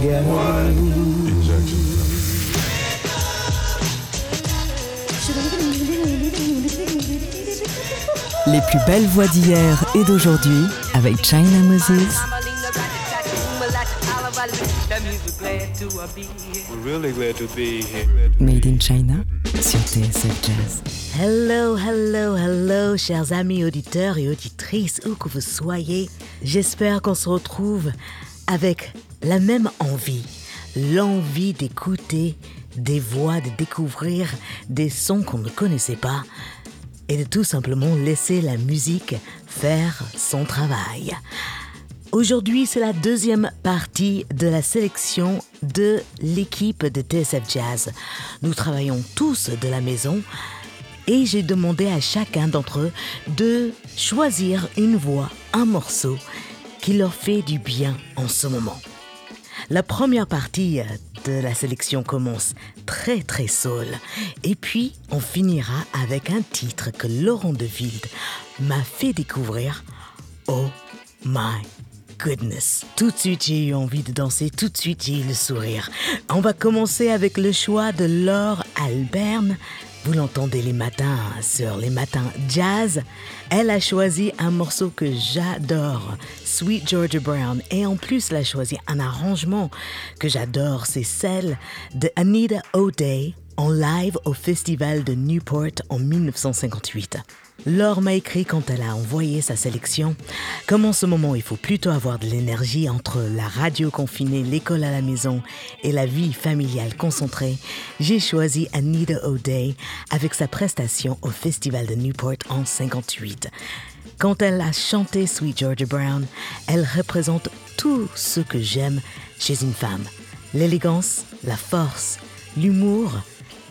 Les plus belles voix d'hier et d'aujourd'hui avec China Moses. Made in China sur TSF Jazz. Hello, hello, hello, chers amis auditeurs et auditrices, où que vous soyez. J'espère qu'on se retrouve avec la même envie, l'envie d'écouter des voix, de découvrir des sons qu'on ne connaissait pas et de tout simplement laisser la musique faire son travail. Aujourd'hui, c'est la deuxième partie de la sélection de l'équipe de TSF Jazz. Nous travaillons tous de la maison et j'ai demandé à chacun d'entre eux de choisir une voix, un morceau qui leur fait du bien en ce moment. La première partie de la sélection commence très très soul et puis on finira avec un titre que Laurent Deville m'a fait découvrir. Oh my goodness. Tout de suite, j'ai eu envie de danser, tout de suite, j'ai eu le sourire. On va commencer avec le choix de Laure Alberne. Vous l'entendez les matins sur les matins jazz. Elle a choisi un morceau que j'adore, Sweet Georgia Brown. Et en plus, elle a choisi un arrangement que j'adore, c'est celle de Anita O'Day en live au festival de Newport en 1958. Laure m'a écrit quand elle a envoyé sa sélection comme en ce moment il faut plutôt avoir de l'énergie entre la radio confinée, l'école à la maison et la vie familiale concentrée, j'ai choisi Anita O'Day avec sa prestation au festival de Newport en 58. Quand elle a chanté Sweet Georgia Brown, elle représente tout ce que j'aime chez une femme. L'élégance, la force, l'humour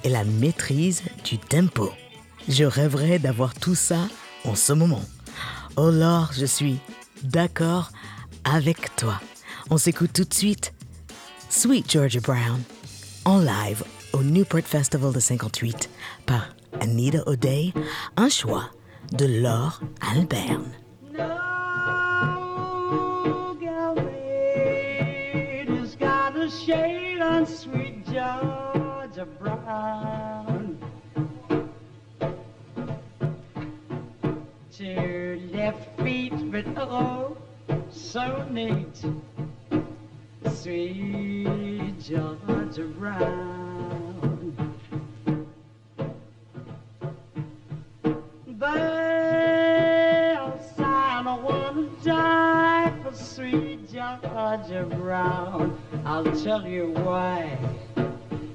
et la maîtrise du tempo. Je rêverais d'avoir tout ça en ce moment. Oh Laure, je suis d'accord avec toi. On s'écoute tout de suite Sweet Georgia Brown en live au Newport Festival de 58 par Anita O'Day, un choix de Laure Alberne. Two left feet, but oh, so neat. Sweet Georgia Brown. Die for sweet Georgia Brown. I'll tell you why.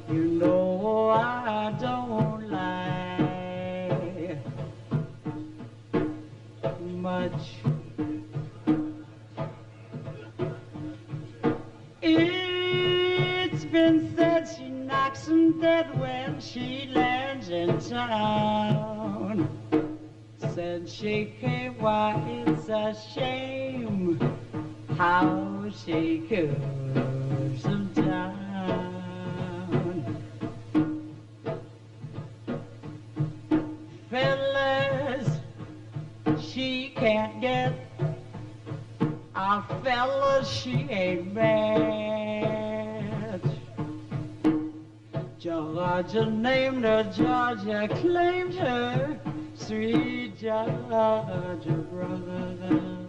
You know I don't lie much. It's been said she knocks 'em dead when she lands in town. Said she can't, why it's a shame how she cools 'em down. Fellas, she can't get a fellas she ain't mad. Georgia named her, Georgia claimed her, sweet Georgia brother.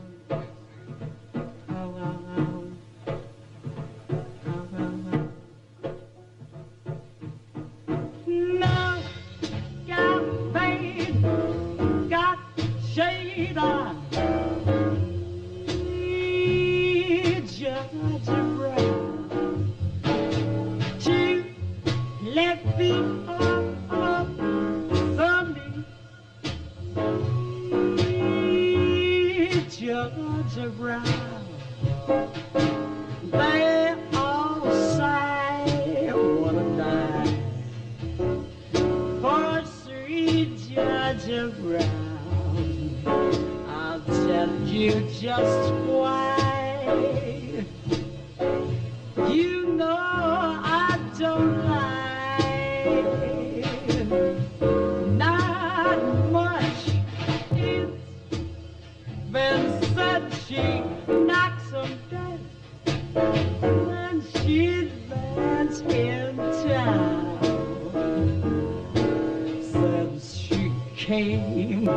came.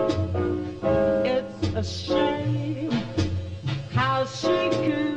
It's a shame how she could.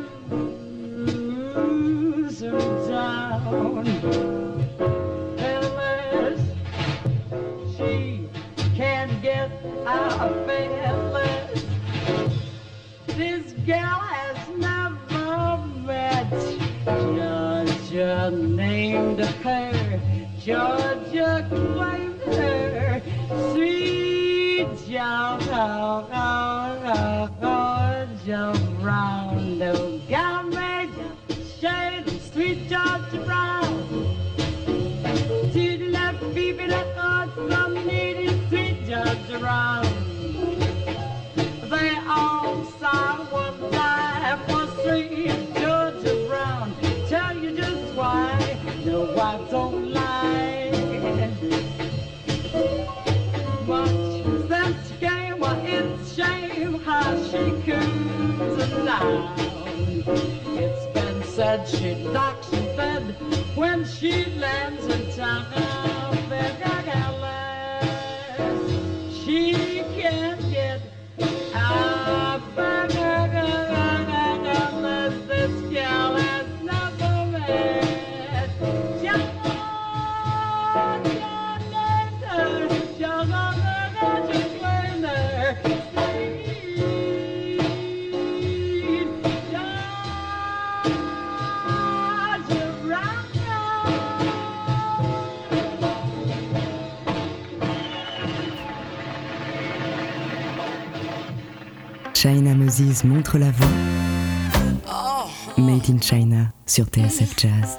It's been said she knocks China Moses montre la voie. Oh. Made in China sur TSF Jazz.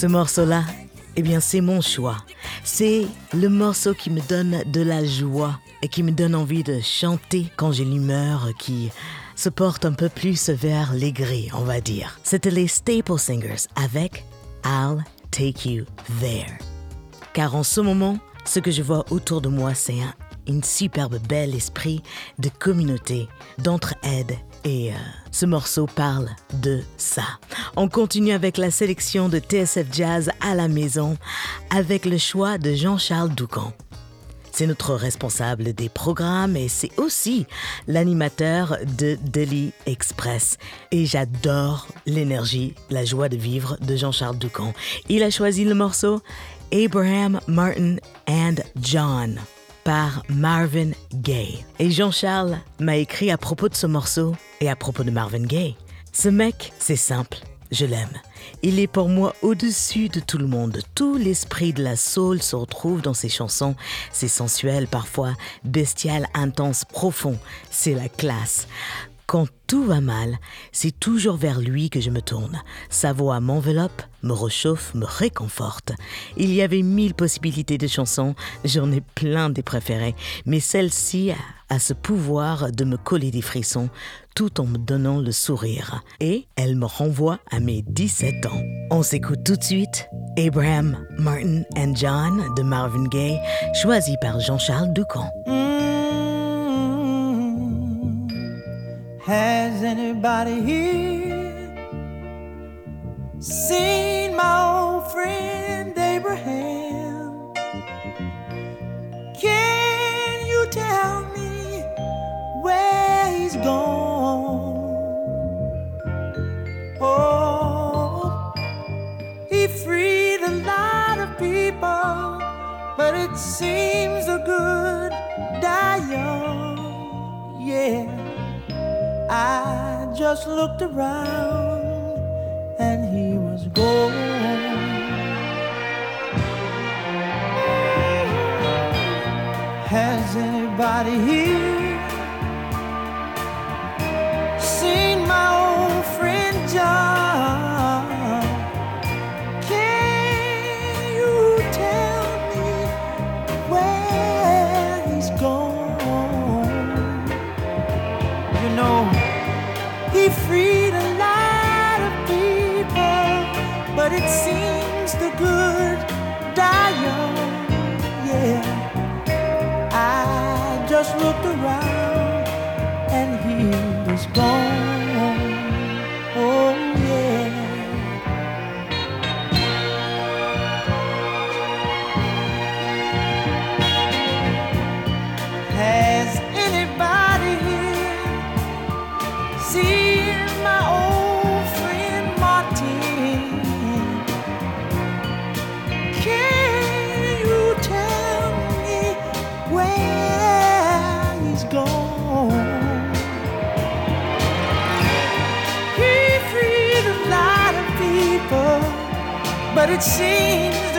Ce morceau-là, eh bien, c'est mon choix. C'est le morceau qui me donne de la joie et qui me donne envie de chanter quand j'ai l'humeur qui se porte un peu plus vers les grilles, on va dire. C'était les Staple Singers avec I'll Take You There. Car en ce moment, ce que je vois autour de moi, c'est un une superbe bel esprit de communauté, d'entraide. Et euh, ce morceau parle de ça. On continue avec la sélection de TSF Jazz à la maison avec le choix de Jean-Charles Doucan. C'est notre responsable des programmes et c'est aussi l'animateur de Delhi Express. Et j'adore l'énergie, la joie de vivre de Jean-Charles Doucan. Il a choisi le morceau Abraham Martin and John par Marvin Gaye. Et Jean-Charles m'a écrit à propos de ce morceau et à propos de Marvin Gaye. Ce mec, c'est simple, je l'aime. Il est pour moi au-dessus de tout le monde. Tout l'esprit de la soul se retrouve dans ses chansons. C'est sensuel, parfois bestial, intense, profond. C'est la classe. Quand tout va mal, c'est toujours vers lui que je me tourne. Sa voix m'enveloppe, me réchauffe, me réconforte. Il y avait mille possibilités de chansons, j'en ai plein des préférées, mais celle-ci a ce pouvoir de me coller des frissons tout en me donnant le sourire. Et elle me renvoie à mes 17 ans. On s'écoute tout de suite Abraham, Martin and John de Marvin Gaye, choisi par Jean-Charles Ducamp. Has anybody here seen my old friend Abraham? Can you tell me where he's gone? Oh, he freed a lot of people, but it seems the good I just looked around gone. It seems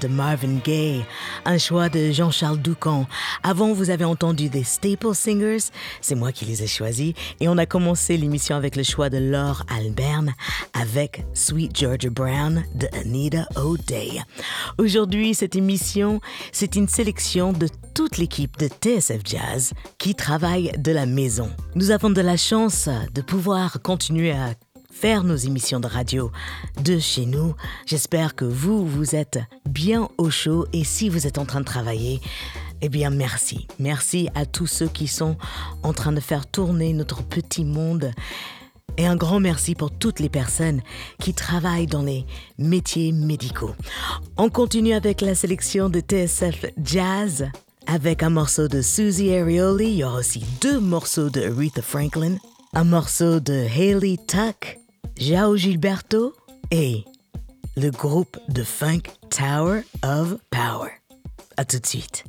de Marvin Gaye, un choix de Jean-Charles Doucan. Avant, vous avez entendu des Staple Singers, c'est moi qui les ai choisis, et on a commencé l'émission avec le choix de Laure Alberne avec Sweet Georgia Brown de Anita O'Day. Aujourd'hui, cette émission, c'est une sélection de toute l'équipe de TSF Jazz qui travaille de la maison. Nous avons de la chance de pouvoir continuer à faire nos émissions de radio de chez nous. J'espère que vous, vous êtes bien au chaud et si vous êtes en train de travailler, eh bien merci. Merci à tous ceux qui sont en train de faire tourner notre petit monde. Et un grand merci pour toutes les personnes qui travaillent dans les métiers médicaux. On continue avec la sélection de TSF Jazz avec un morceau de Susie Arioli. Il y aura aussi deux morceaux de Aretha Franklin, un morceau de Haley Tuck Jao Gilberto et le groupe de funk Tower of Power. À tout de suite.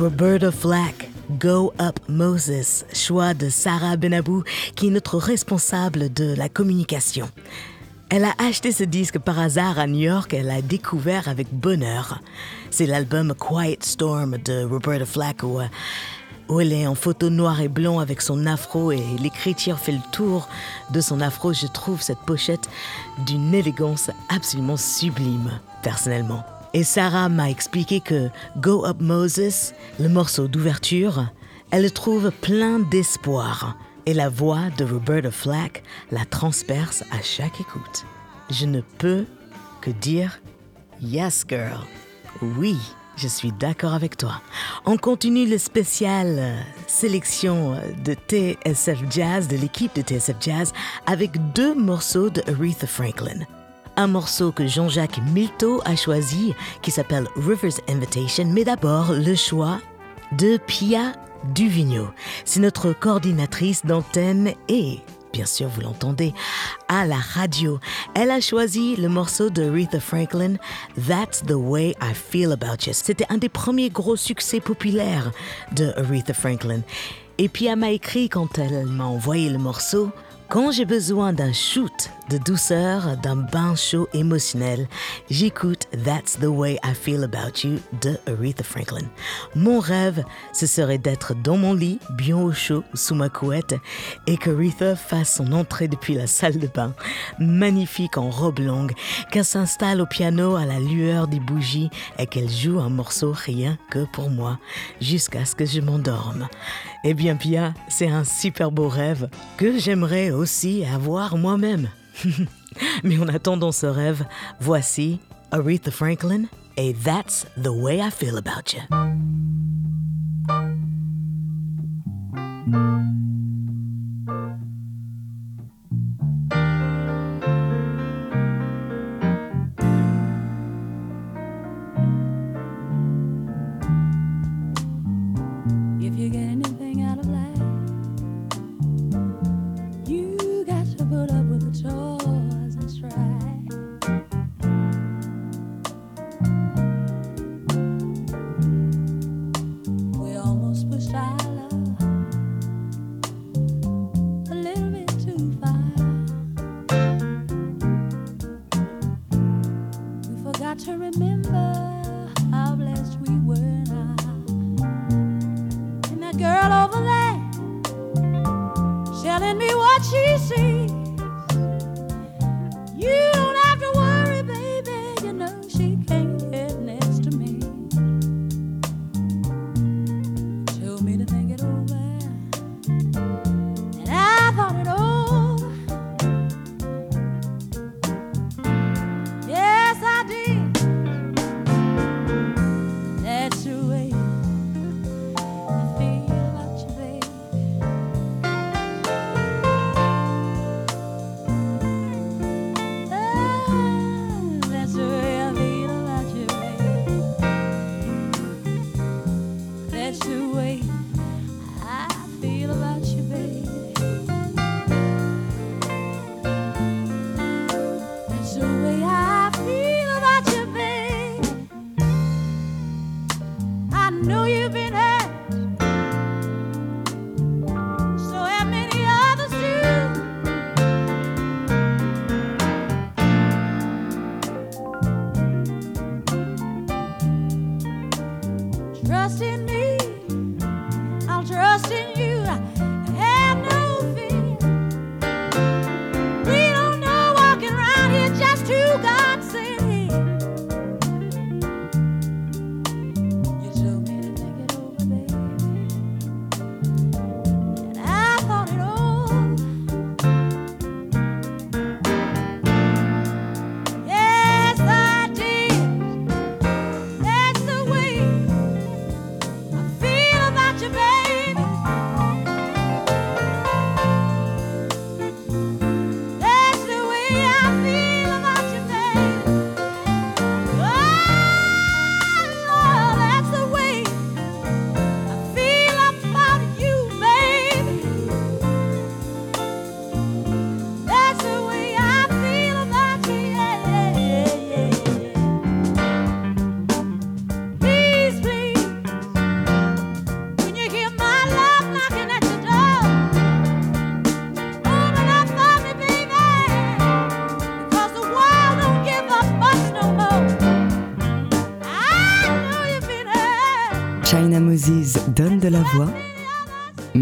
Roberta Flack, Go Up Moses, choix de Sarah Benabou, qui est notre responsable de la communication. Elle a acheté ce disque par hasard à New York, elle l'a découvert avec bonheur. C'est l'album Quiet Storm de Roberta Flack où, euh, où elle est en photo noir et blanc avec son afro et l'écriture fait le tour de son afro. Je trouve cette pochette d'une élégance absolument sublime, personnellement. Et Sarah m'a expliqué que Go Up Moses, le morceau d'ouverture, elle le trouve plein d'espoir. Et la voix de Roberta Flack la transperce à chaque écoute. Je ne peux que dire Yes, girl. Oui, je suis d'accord avec toi. On continue le spécial euh, sélection euh, de TSF Jazz, de l'équipe de TSF Jazz, avec deux morceaux de Aretha Franklin. Un morceau que Jean-Jacques Milteau a choisi, qui s'appelle River's Invitation, mais d'abord le choix de Pia Duvigneau. C'est notre coordinatrice d'antenne et bien sûr vous l'entendez, à la radio. Elle a choisi le morceau de Aretha Franklin, That's the Way I Feel About You. C'était un des premiers gros succès populaires de Aretha Franklin. Et elle m'a écrit quand elle m'a envoyé le morceau, quand j'ai besoin d'un shoot de douceur, d'un bain chaud émotionnel, j'écoute That's the Way I Feel About You de Aretha Franklin. Mon rêve, ce serait d'être dans mon lit, bien au chaud, sous ma couette, et que Aretha fasse son entrée depuis la salle de bain, magnifique en robe longue, qu'elle s'installe au piano à la lueur des bougies et qu'elle joue un morceau rien que pour moi, jusqu'à ce que je m'endorme. Eh bien, Pia, c'est un super beau rêve que j'aimerais aussi avoir moi-même. Mais en attendant ce rêve, voici Aretha Franklin et That's the Way I Feel About You. There telling me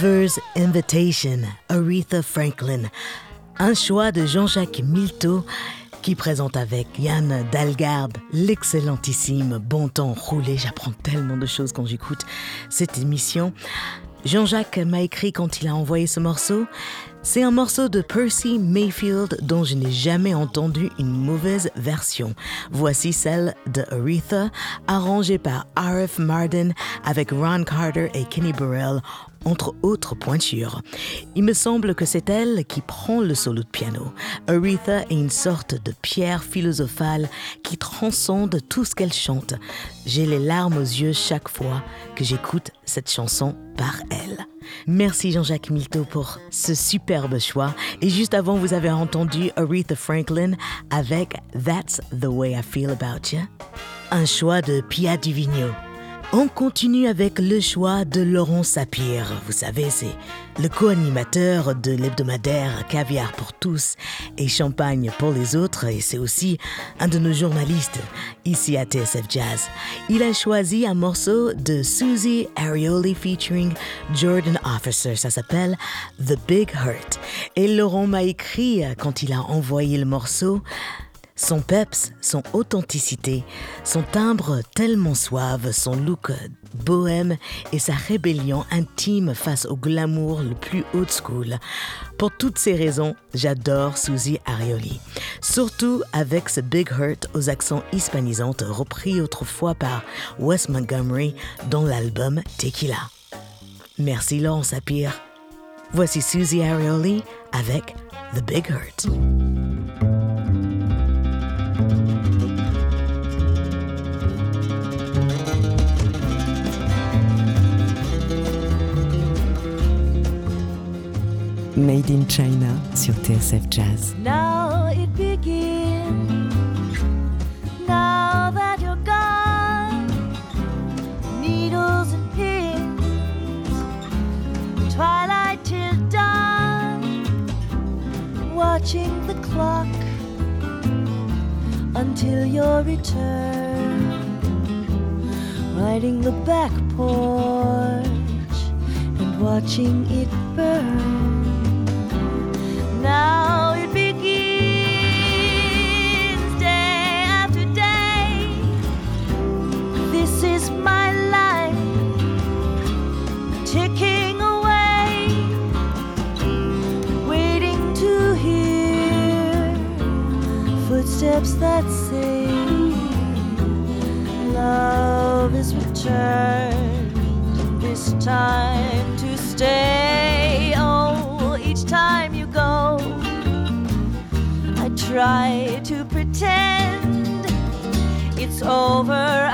River's Invitation, Aretha Franklin. Un choix de Jean-Jacques Milteau qui présente avec Yann Dalgarde l'excellentissime Bon temps roulé. J'apprends tellement de choses quand j'écoute cette émission. Jean-Jacques m'a écrit quand il a envoyé ce morceau. C'est un morceau de Percy Mayfield dont je n'ai jamais entendu une mauvaise version. Voici celle de Aretha, arrangée par R.F. Martin avec Ron Carter et Kenny Burrell, entre autres pointures. Il me semble que c'est elle qui prend le solo de piano. Aretha est une sorte de pierre philosophale qui transcende tout ce qu'elle chante. J'ai les larmes aux yeux chaque fois que j'écoute cette chanson par elle. Merci Jean-Jacques Milteau pour ce superbe choix. Et juste avant, vous avez entendu Aretha Franklin avec That's the Way I Feel About You. Un choix de Pia Divigno. On continue avec le choix de Laurent Sapir. Vous savez, c'est le co-animateur de l'hebdomadaire Caviar pour tous et Champagne pour les autres et c'est aussi un de nos journalistes ici à TSF Jazz. Il a choisi un morceau de Susie Arioli featuring Jordan Officer. Ça s'appelle The Big Hurt. Et Laurent m'a écrit quand il a envoyé le morceau son peps, son authenticité, son timbre tellement suave, son look bohème et sa rébellion intime face au glamour le plus old school. Pour toutes ces raisons, j'adore Suzy Arioli. Surtout avec ce Big Hurt aux accents hispanisants repris autrefois par Wes Montgomery dans l'album Tequila. Merci Laurent Sapir. Voici Suzy Arioli avec The Big Hurt. Made in China sur TSF Jazz. Now it begins. Now that you're gone, needles and pins, twilight till dawn, watching the clock until your return, riding the back porch and watching it burn. Now it begins day after day. This is my life ticking away, waiting to hear footsteps that say love is returned. This time to stay. Try to pretend it's over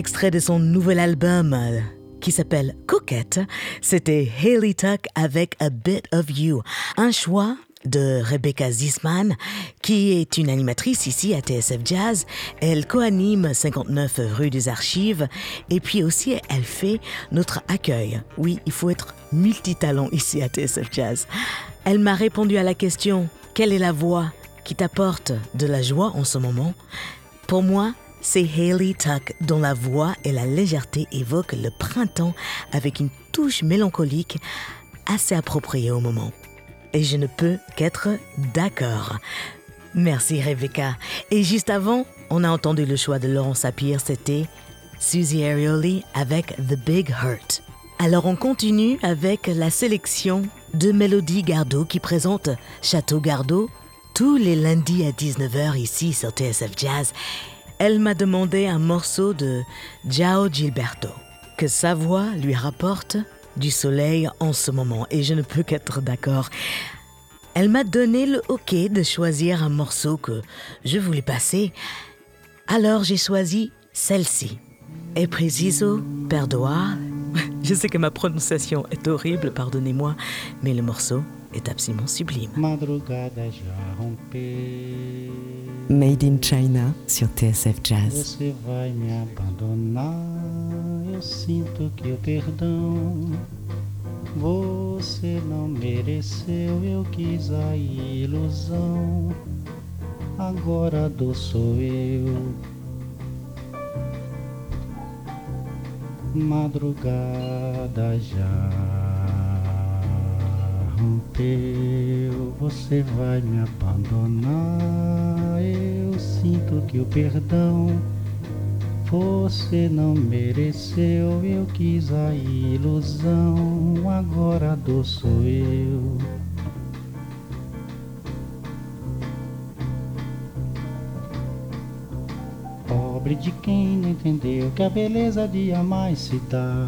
Extrait de son nouvel album euh, qui s'appelle Coquette, c'était Haley Tuck avec A Bit of You, un choix de Rebecca Zisman, qui est une animatrice ici à TSF Jazz. Elle coanime 59 rue des Archives et puis aussi elle fait notre accueil. Oui, il faut être multitalent ici à TSF Jazz. Elle m'a répondu à la question quelle est la voix qui t'apporte de la joie en ce moment? Pour moi, c'est Hayley Tuck dont la voix et la légèreté évoquent le printemps avec une touche mélancolique assez appropriée au moment. Et je ne peux qu'être d'accord. Merci Rebecca. Et juste avant, on a entendu le choix de Laurent Sapir, c'était Susie Arioli avec The Big Hurt. Alors on continue avec la sélection de Mélodie Gardot qui présente Château Gardot tous les lundis à 19h ici sur TSF Jazz. Elle m'a demandé un morceau de Giao Gilberto, que sa voix lui rapporte du soleil en ce moment et je ne peux qu'être d'accord. Elle m'a donné le OK de choisir un morceau que je voulais passer. Alors j'ai choisi celle-ci. E preciso perdoar. Je sais que ma prononciation est horrible, pardonnez-moi, mais le morceau est absolument sublime. Madrugada. Made in China sur TSF Jazz. Você vai me abandonar. Eu sinto que o perdão você não mereceu. Eu quis a ilusão. Agora a dor sou eu. Madrugada já rompeu. Você vai me abandonar. Eu sinto que o perdão você não mereceu. Eu quis a ilusão. Agora dor sou eu. Pobre de quem não entendeu que a beleza de amar se dá.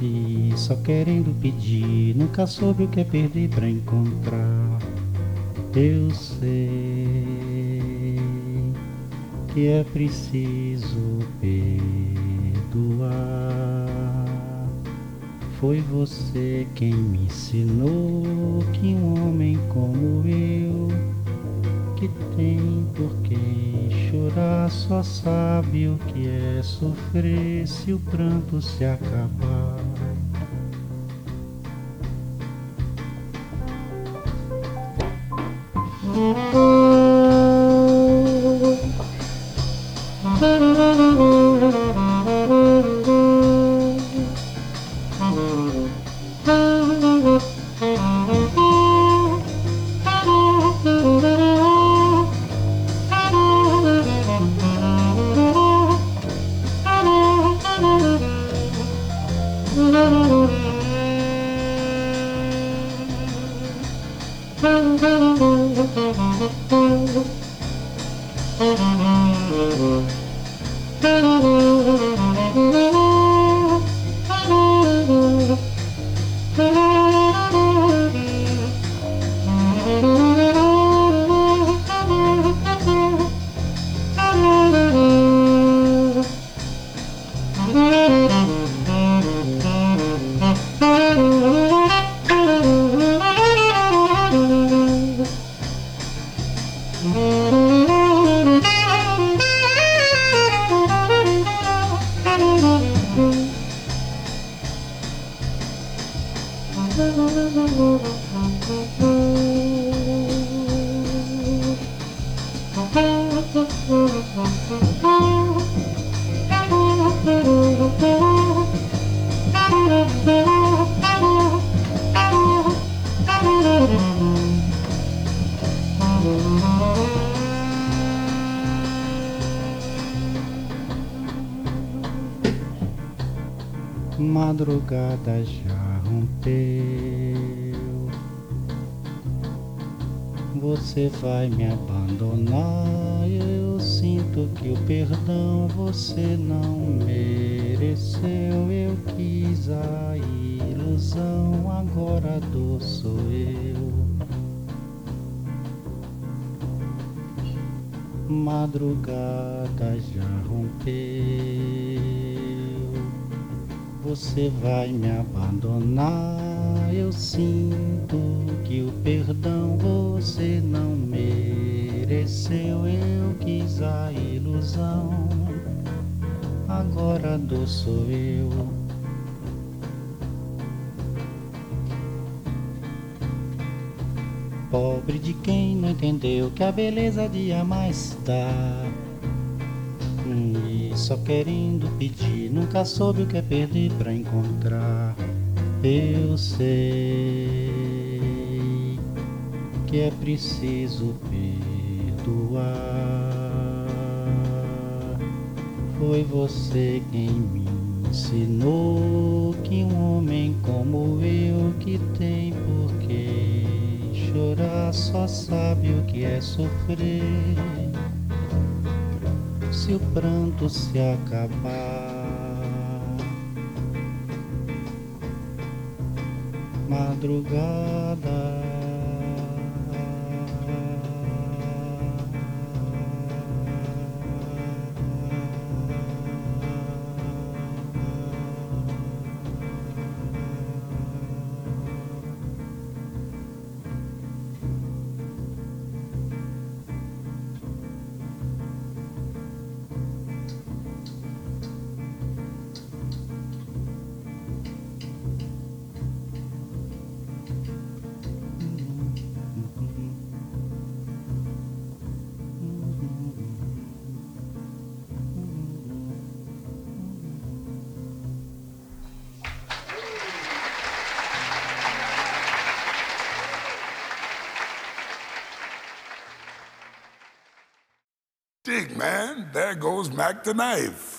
E só querendo pedir, nunca soube o que é perder pra encontrar. Eu sei que é preciso perdoar. Foi você quem me ensinou que um homem como eu, que tem por quem chorar, só sabe o que é sofrer se o pranto se acabar. Música Madrugada já rompeu. Você vai me abandonar. Eu sinto que o perdão você não mereceu. Eu quis a ilusão, agora a dor sou eu. Madrugada já rompeu. Você vai me abandonar. Eu sinto que o perdão você não mereceu. Eu quis a ilusão, agora a dor sou eu. Pobre de quem não entendeu que a beleza de amar está. Só querendo pedir, nunca soube o que é perder pra encontrar. Eu sei que é preciso perdoar. Foi você quem me ensinou que um homem como eu que tem por que chorar só sabe o que é sofrer se o pranto se acabar. Madrugada. Man, there goes Mac the knife.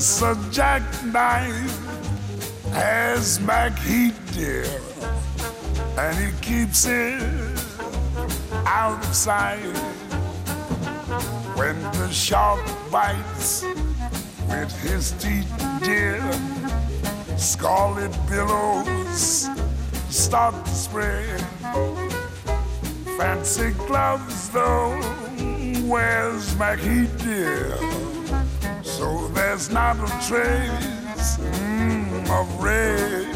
Just a jackknife has Mac Heat, dear, and he keeps it out of sight. When the shark bites with his teeth, dear, scarlet billows start to spread. Fancy gloves, though, where's Mackie dear? There's not a trace mm, of red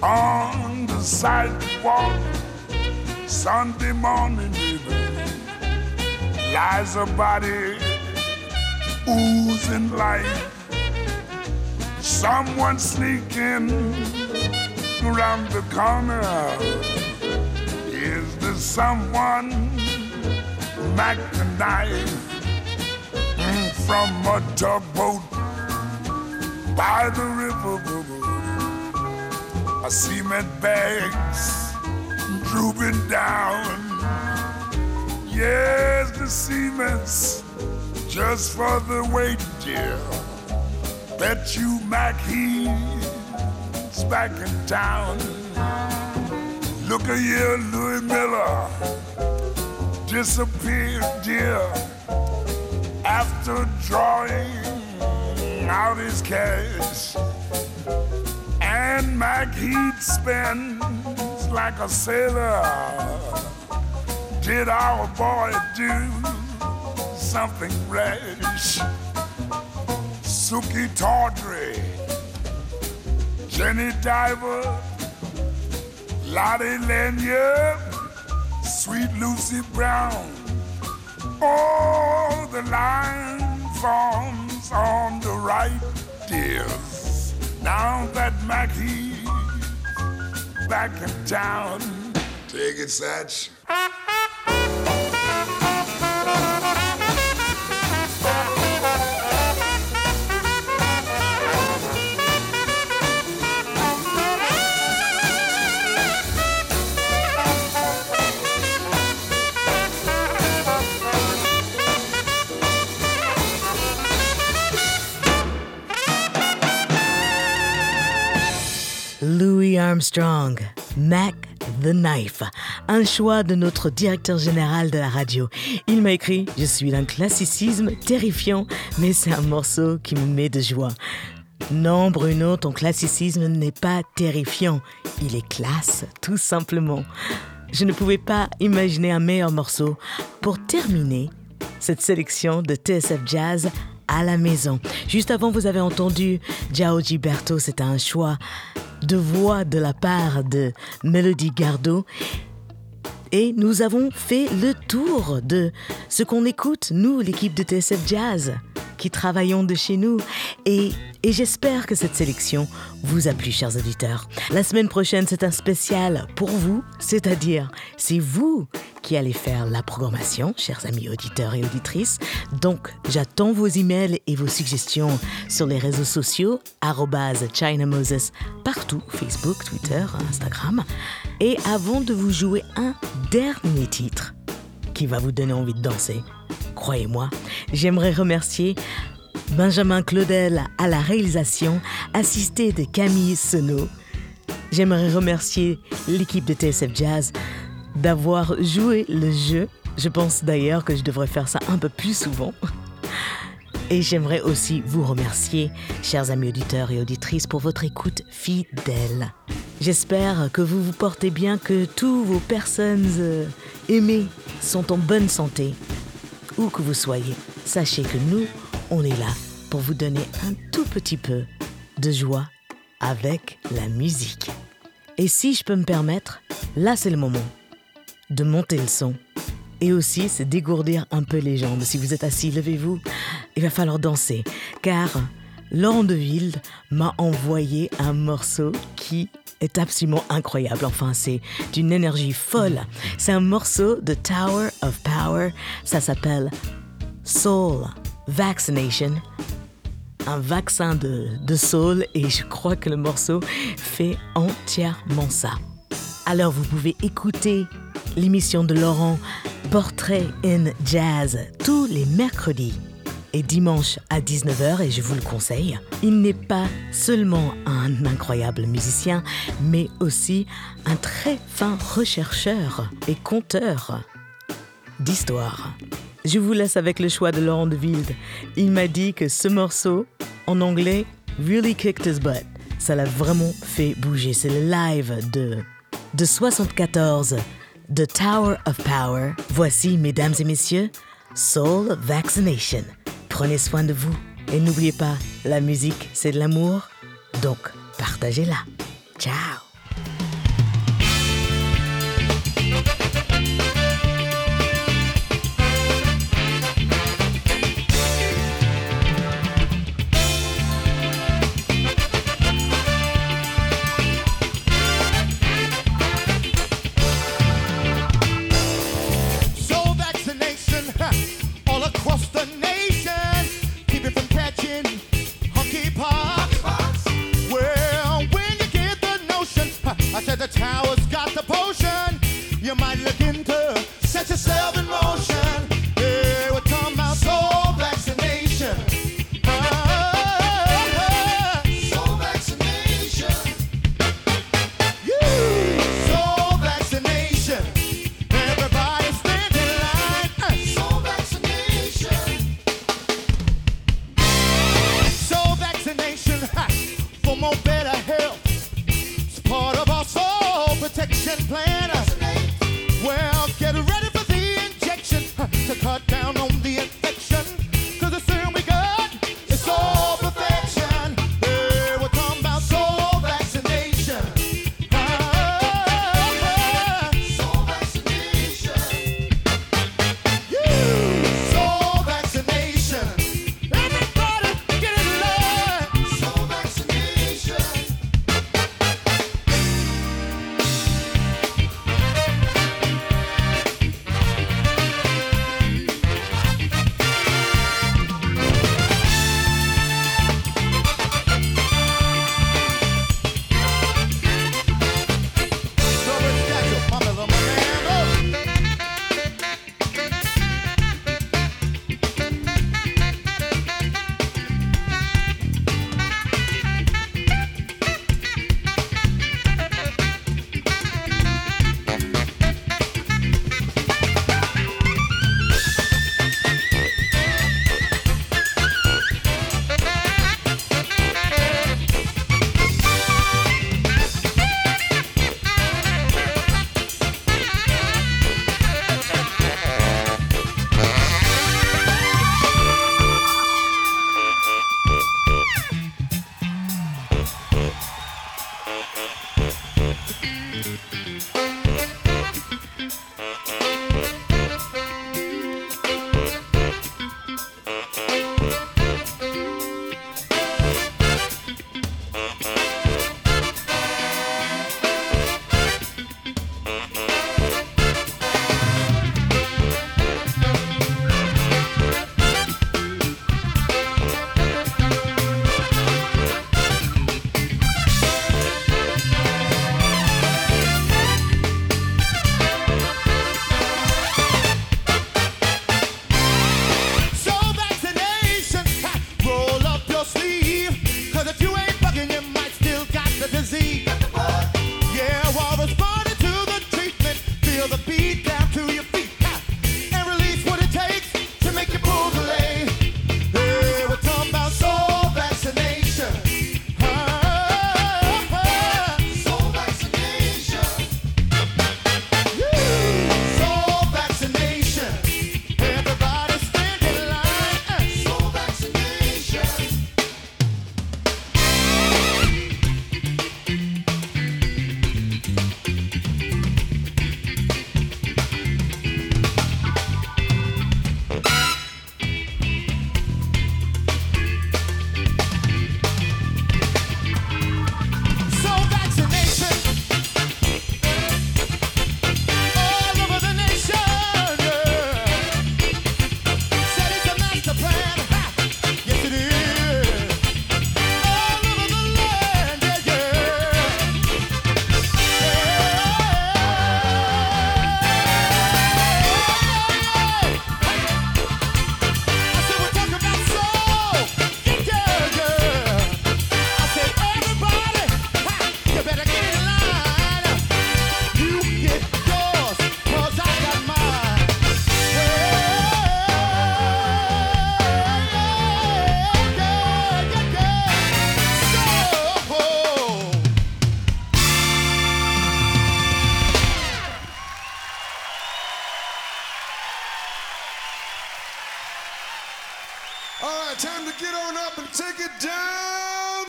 on the sidewalk. Sunday morning, baby, lies a body oozing life. Someone sneaking around the corner. Is there someone knife mm, from a tugboat by the river? a cement bags drooping down. Yes, the cement's just for the weight, dear. Bet you Mac he's back in town. Look at here, Louis Miller disappeared, dear, after drawing out his cash. And Mac Heat spends like a sailor. Did our boy do something rash? Suki Tawdry, Jenny Diver, Lottie Lanyard, Sweet Lucy Brown. Oh, the line forms on the right, dears. Now that Mackie's back in town. Take it, Satch. Armstrong, Mac the Knife, un choix de notre directeur général de la radio. Il m'a écrit Je suis d'un classicisme terrifiant, mais c'est un morceau qui me met de joie. Non, Bruno, ton classicisme n'est pas terrifiant, il est classe, tout simplement. Je ne pouvais pas imaginer un meilleur morceau pour terminer cette sélection de TSF Jazz à la maison. Juste avant, vous avez entendu Giao Gilberto, c'était un choix de voix de la part de Melody Gardot. Et nous avons fait le tour de ce qu'on écoute, nous, l'équipe de TSF Jazz, qui travaillons de chez nous. Et, et j'espère que cette sélection vous a plu, chers auditeurs. La semaine prochaine, c'est un spécial pour vous, c'est-à-dire, c'est vous qui allez faire la programmation, chers amis auditeurs et auditrices. Donc, j'attends vos emails et vos suggestions sur les réseaux sociaux, arrobase China Moses, partout, Facebook, Twitter, Instagram. Et avant de vous jouer un dernier titre qui va vous donner envie de danser, croyez-moi, j'aimerais remercier Benjamin Claudel à la réalisation, assisté de Camille Senot. J'aimerais remercier l'équipe de TSF Jazz d'avoir joué le jeu. Je pense d'ailleurs que je devrais faire ça un peu plus souvent. Et j'aimerais aussi vous remercier, chers amis auditeurs et auditrices, pour votre écoute fidèle. J'espère que vous vous portez bien, que tous vos personnes euh, aimées sont en bonne santé. Où que vous soyez, sachez que nous, on est là pour vous donner un tout petit peu de joie avec la musique. Et si je peux me permettre, là c'est le moment de monter le son. Et aussi, c'est dégourdir un peu les jambes. Si vous êtes assis, levez-vous. Il va falloir danser. Car Laurent Deville m'a envoyé un morceau qui absolument incroyable. Enfin, c'est d'une énergie folle. C'est un morceau de Tower of Power. Ça s'appelle Soul Vaccination. Un vaccin de, de soul. Et je crois que le morceau fait entièrement ça. Alors, vous pouvez écouter l'émission de Laurent Portrait in Jazz tous les mercredis et dimanche à 19h et je vous le conseille. Il n'est pas seulement un incroyable musicien, mais aussi un très fin rechercheur et conteur d'histoire. Je vous laisse avec le choix de Laurent de. Il m'a dit que ce morceau, en anglais, really kicked his butt. Ça l'a vraiment fait bouger. C'est le live de, de 74 The Tower of Power. Voici, mesdames et messieurs, Soul Vaccination. Prenez soin de vous et n'oubliez pas, la musique, c'est de l'amour, donc partagez-la. Ciao